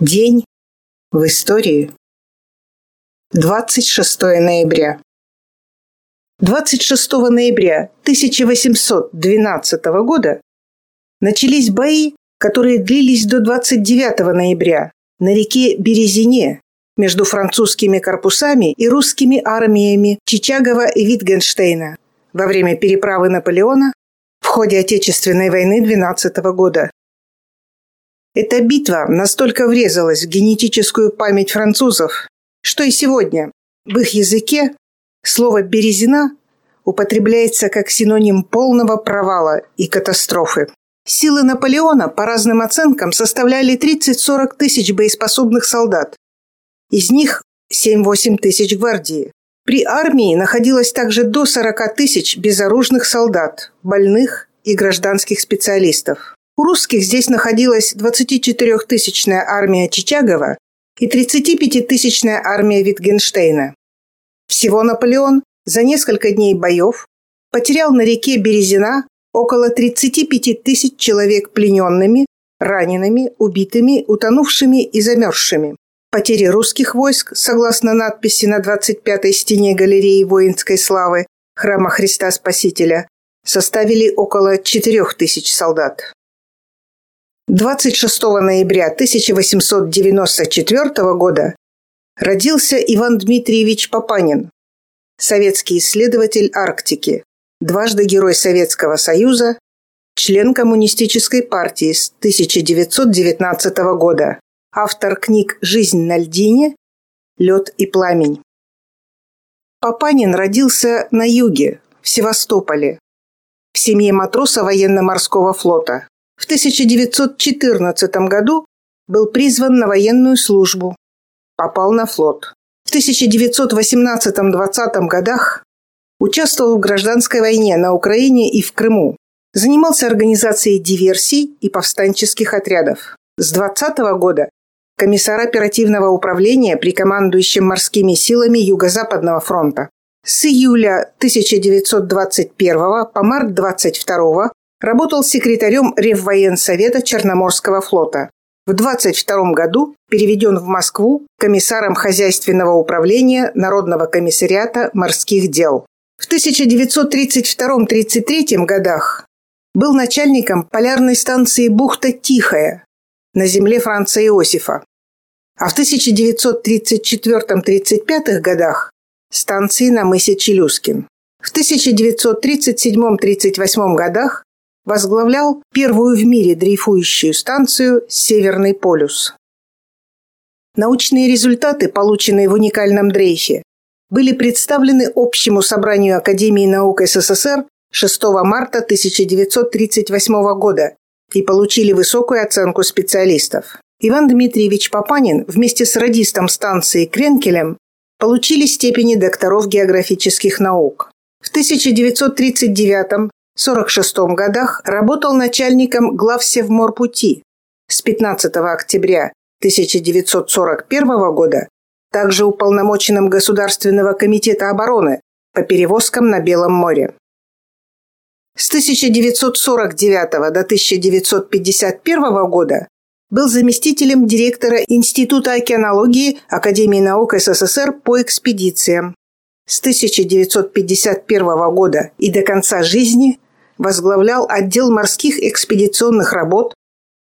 День в истории. 26 ноября. 26 ноября 1812 года начались бои, которые длились до 29 ноября на реке Березине между французскими корпусами и русскими армиями Чичагова и Витгенштейна во время переправы Наполеона в ходе Отечественной войны 12 года. Эта битва настолько врезалась в генетическую память французов, что и сегодня в их языке слово «березина» употребляется как синоним полного провала и катастрофы. Силы Наполеона, по разным оценкам, составляли 30-40 тысяч боеспособных солдат. Из них 7-8 тысяч гвардии. При армии находилось также до 40 тысяч безоружных солдат, больных и гражданских специалистов. У русских здесь находилась 24-тысячная армия Чичагова и 35-тысячная армия Витгенштейна. Всего Наполеон за несколько дней боев потерял на реке Березина около 35 тысяч человек плененными, ранеными, убитыми, утонувшими и замерзшими. Потери русских войск, согласно надписи на 25-й стене галереи воинской славы Храма Христа Спасителя, составили около 4 тысяч солдат. 26 ноября 1894 года родился Иван Дмитриевич Папанин, советский исследователь Арктики, дважды Герой Советского Союза, член Коммунистической партии с 1919 года, автор книг «Жизнь на льдине», «Лед и пламень». Папанин родился на юге, в Севастополе, в семье матроса военно-морского флота. В 1914 году был призван на военную службу. Попал на флот. В 1918-20 годах участвовал в гражданской войне на Украине и в Крыму. Занимался организацией диверсий и повстанческих отрядов. С 20 года комиссар оперативного управления при командующем морскими силами Юго-Западного фронта. С июля 1921 по март 22 работал секретарем Реввоенсовета Черноморского флота. В 22 году переведен в Москву комиссаром хозяйственного управления Народного комиссариата морских дел. В 1932-33 годах был начальником полярной станции бухта Тихая на земле Франца Иосифа, а в 1934-35 годах станции на мысе Челюскин. В 1937-38 годах возглавлял первую в мире дрейфующую станцию «Северный полюс». Научные результаты, полученные в уникальном дрейфе, были представлены Общему собранию Академии наук СССР 6 марта 1938 года и получили высокую оценку специалистов. Иван Дмитриевич Папанин вместе с радистом станции Кренкелем получили степени докторов географических наук. В 1939 1946 годах работал начальником главсевморпути. С 15 октября 1941 года также уполномоченным Государственного комитета обороны по перевозкам на Белом море. С 1949 до 1951 года был заместителем директора Института океанологии Академии наук СССР по экспедициям. С 1951 года и до конца жизни возглавлял отдел морских экспедиционных работ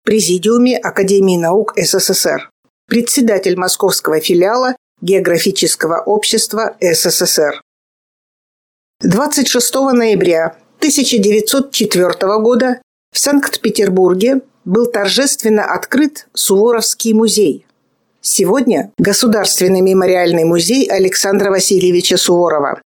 Президиуме Академии наук СССР, председатель московского филиала Географического общества СССР. 26 ноября 1904 года в Санкт-Петербурге был торжественно открыт Суворовский музей. Сегодня Государственный мемориальный музей Александра Васильевича Суворова,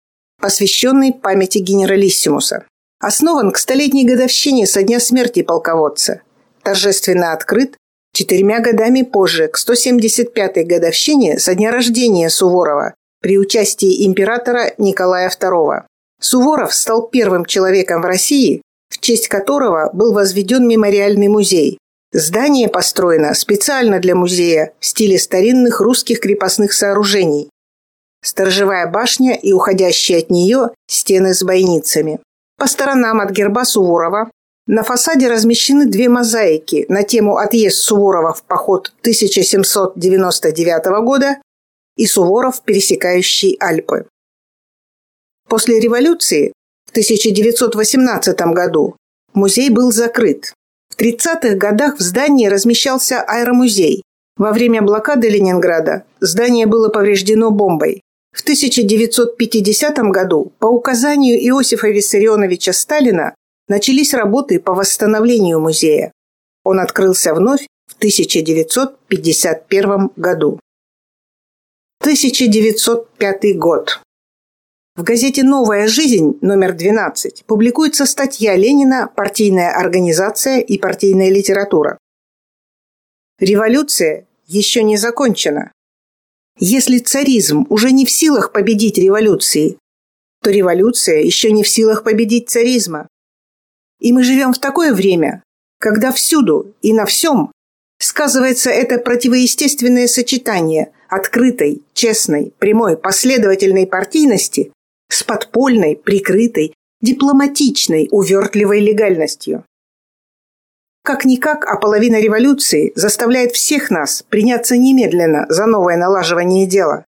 посвященный памяти генералиссимуса основан к столетней годовщине со дня смерти полководца. Торжественно открыт четырьмя годами позже, к 175-й годовщине со дня рождения Суворова при участии императора Николая II. Суворов стал первым человеком в России, в честь которого был возведен мемориальный музей. Здание построено специально для музея в стиле старинных русских крепостных сооружений. Сторожевая башня и уходящие от нее стены с бойницами. По сторонам от герба Суворова На фасаде размещены две мозаики на тему «Отъезд Суворова в поход 1799 года» и «Суворов, пересекающий Альпы». После революции в 1918 году музей был закрыт. В 30-х годах в здании размещался аэромузей. Во время блокады Ленинграда здание было повреждено бомбой. В 1950 году по указанию Иосифа Виссарионовича Сталина начались работы по восстановлению музея. Он открылся вновь в 1951 году. 1905 год. В газете «Новая жизнь» номер 12 публикуется статья Ленина «Партийная организация и партийная литература». Революция еще не закончена. Если царизм уже не в силах победить революции, то революция еще не в силах победить царизма. И мы живем в такое время, когда всюду и на всем сказывается это противоестественное сочетание открытой, честной, прямой, последовательной партийности с подпольной, прикрытой, дипломатичной, увертливой легальностью. Как-никак, а половина революции заставляет всех нас приняться немедленно за новое налаживание дела.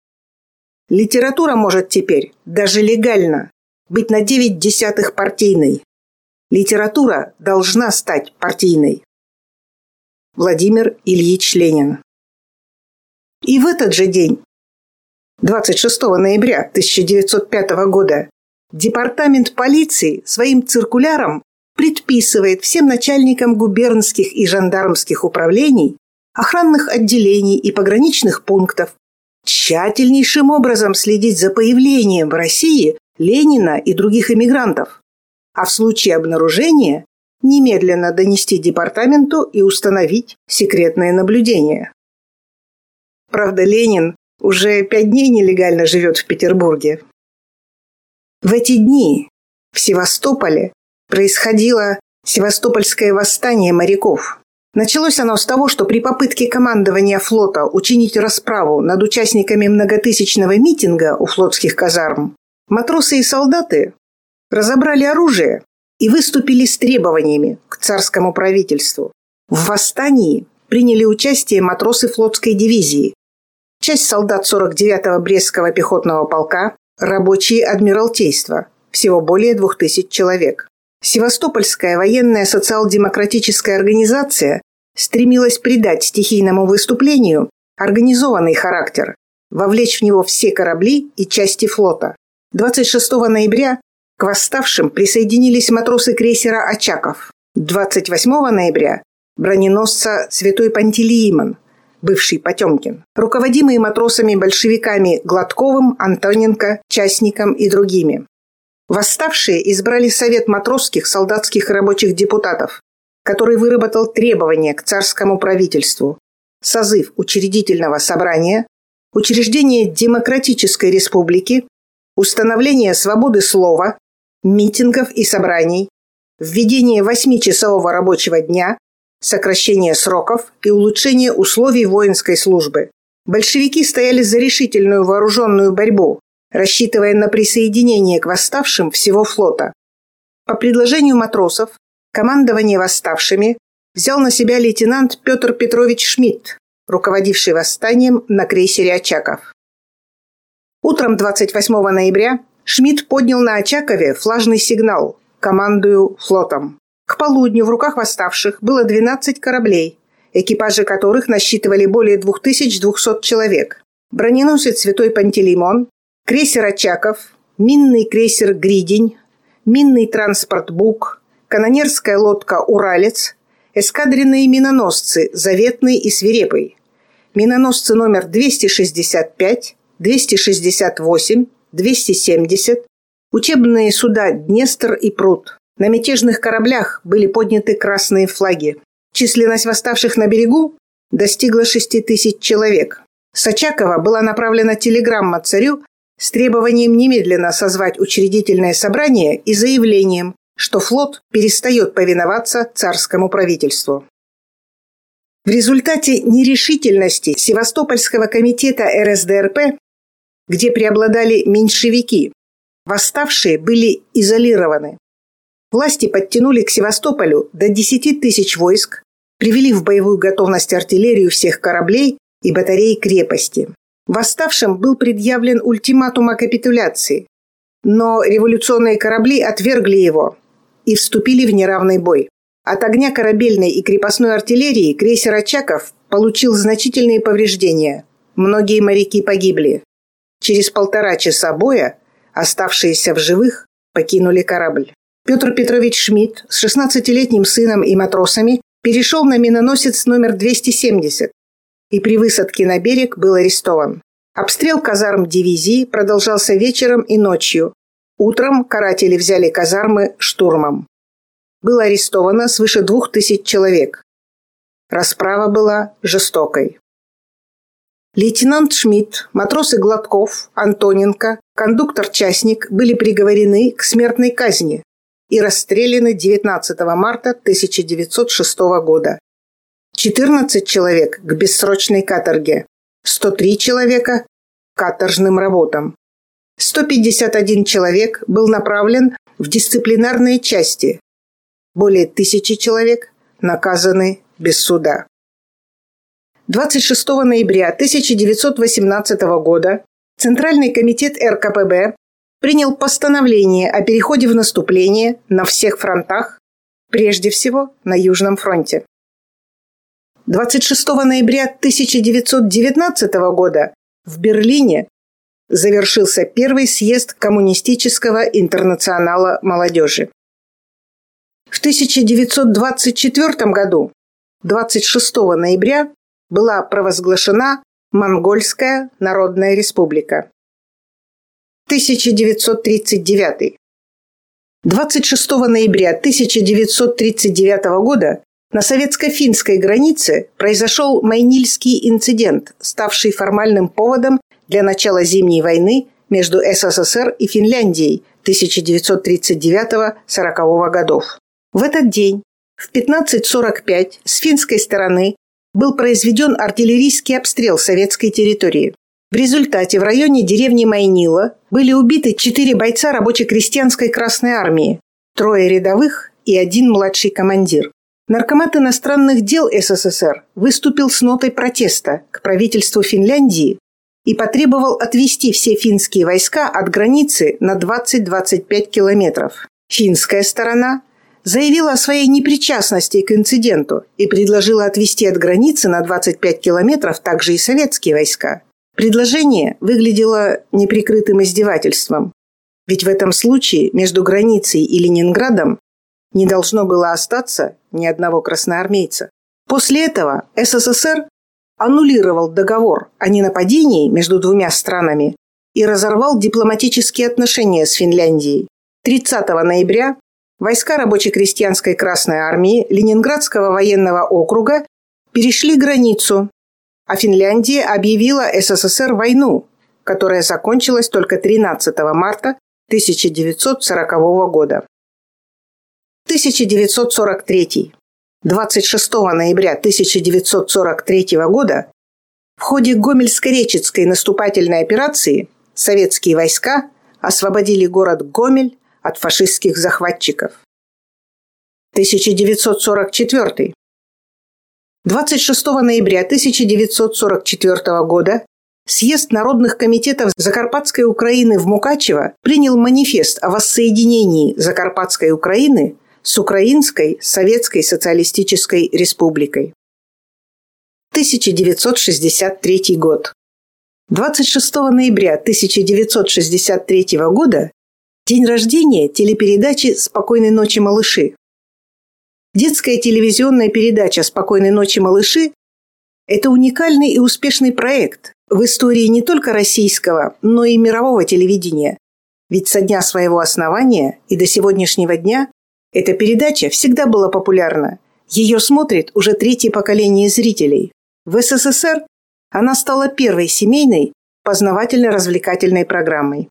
Литература может теперь, даже легально, быть на девять десятых партийной. Литература должна стать партийной. Владимир Ильич Ленин. И в этот же день, 26 ноября 1905 года, Департамент полиции своим циркуляром предписывает всем начальникам губернских и жандармских управлений, охранных отделений и пограничных пунктов тщательнейшим образом следить за появлением в России Ленина и других эмигрантов а в случае обнаружения немедленно донести департаменту и установить секретное наблюдение. Правда, Ленин уже пять дней нелегально живет в Петербурге. В эти дни в Севастополе происходило Севастопольское восстание моряков. Началось оно с того, что при попытке командования флота учинить расправу над участниками многотысячного митинга у флотских казарм, матросы и солдаты разобрали оружие и выступили с требованиями к царскому правительству. В восстании приняли участие матросы флотской дивизии, часть солдат 49-го Брестского пехотного полка, рабочие Адмиралтейства, всего более 2000 человек. Севастопольская военная социал-демократическая организация стремилась придать стихийному выступлению организованный характер, вовлечь в него все корабли и части флота. 26 ноября к восставшим присоединились матросы крейсера «Очаков». 28 ноября – броненосца «Святой Пантелеимон», бывший Потемкин, руководимые матросами-большевиками Гладковым, Антоненко, Частником и другими. Восставшие избрали Совет матросских солдатских рабочих депутатов, который выработал требования к царскому правительству, созыв учредительного собрания, учреждение демократической республики, установление свободы слова, митингов и собраний, введение восьмичасового рабочего дня, сокращение сроков и улучшение условий воинской службы. Большевики стояли за решительную вооруженную борьбу, рассчитывая на присоединение к восставшим всего флота. По предложению матросов, командование восставшими взял на себя лейтенант Петр Петрович Шмидт, руководивший восстанием на крейсере «Очаков». Утром 28 ноября Шмидт поднял на Очакове флажный сигнал «Командую флотом». К полудню в руках восставших было 12 кораблей, экипажи которых насчитывали более 2200 человек. Броненосец «Святой Пантелеймон», крейсер «Очаков», минный крейсер «Гридень», минный транспорт «Бук», канонерская лодка «Уралец», эскадренные миноносцы «Заветный» и «Свирепый», миноносцы номер 265, 268, 270, учебные суда «Днестр» и «Пруд». На мятежных кораблях были подняты красные флаги. Численность восставших на берегу достигла 6 тысяч человек. С Очакова была направлена телеграмма царю с требованием немедленно созвать учредительное собрание и заявлением, что флот перестает повиноваться царскому правительству. В результате нерешительности Севастопольского комитета РСДРП где преобладали меньшевики. Восставшие были изолированы. Власти подтянули к Севастополю до 10 тысяч войск, привели в боевую готовность артиллерию всех кораблей и батареи крепости. Восставшим был предъявлен ультиматум о капитуляции, но революционные корабли отвергли его и вступили в неравный бой. От огня корабельной и крепостной артиллерии крейсер «Очаков» получил значительные повреждения. Многие моряки погибли. Через полтора часа боя оставшиеся в живых покинули корабль. Петр Петрович Шмидт с 16-летним сыном и матросами перешел на миноносец номер 270 и при высадке на берег был арестован. Обстрел казарм дивизии продолжался вечером и ночью. Утром каратели взяли казармы штурмом. Было арестовано свыше двух тысяч человек. Расправа была жестокой. Лейтенант Шмидт, матросы Гладков, Антоненко, кондуктор-частник были приговорены к смертной казни и расстреляны 19 марта 1906 года. 14 человек к бессрочной каторге, 103 человека – каторжным работам. 151 человек был направлен в дисциплинарные части. Более тысячи человек наказаны без суда. 26 ноября 1918 года Центральный комитет РКПБ принял постановление о переходе в наступление на всех фронтах, прежде всего на Южном фронте. 26 ноября 1919 года в Берлине завершился первый съезд Коммунистического интернационала молодежи. В 1924 году, 26 ноября, была провозглашена Монгольская Народная Республика. 1939. 26 ноября 1939 года на советско-финской границе произошел Майнильский инцидент, ставший формальным поводом для начала Зимней войны между СССР и Финляндией 1939-40 годов. В этот день в 15.45 с финской стороны был произведен артиллерийский обстрел советской территории. В результате в районе деревни Майнила были убиты четыре бойца рабоче-крестьянской Красной Армии, трое рядовых и один младший командир. Наркомат иностранных дел СССР выступил с нотой протеста к правительству Финляндии и потребовал отвести все финские войска от границы на 20-25 километров. Финская сторона заявила о своей непричастности к инциденту и предложила отвести от границы на 25 километров также и советские войска. Предложение выглядело неприкрытым издевательством. Ведь в этом случае между границей и Ленинградом не должно было остаться ни одного красноармейца. После этого СССР аннулировал договор о ненападении между двумя странами и разорвал дипломатические отношения с Финляндией. 30 ноября войска рабоче-крестьянской Красной Армии Ленинградского военного округа перешли границу, а Финляндия объявила СССР войну, которая закончилась только 13 марта 1940 года. 1943. 26 ноября 1943 года в ходе Гомельско-Речицкой наступательной операции советские войска освободили город Гомель от фашистских захватчиков. 1944. 26 ноября 1944 года Съезд народных комитетов Закарпатской Украины в Мукачево принял манифест о воссоединении Закарпатской Украины с Украинской Советской Социалистической Республикой. 1963 год. 26 ноября 1963 года День рождения телепередачи «Спокойной ночи, малыши». Детская телевизионная передача «Спокойной ночи, малыши» – это уникальный и успешный проект в истории не только российского, но и мирового телевидения. Ведь со дня своего основания и до сегодняшнего дня эта передача всегда была популярна. Ее смотрит уже третье поколение зрителей. В СССР она стала первой семейной познавательно-развлекательной программой.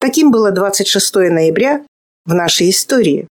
Таким было 26 ноября в нашей истории.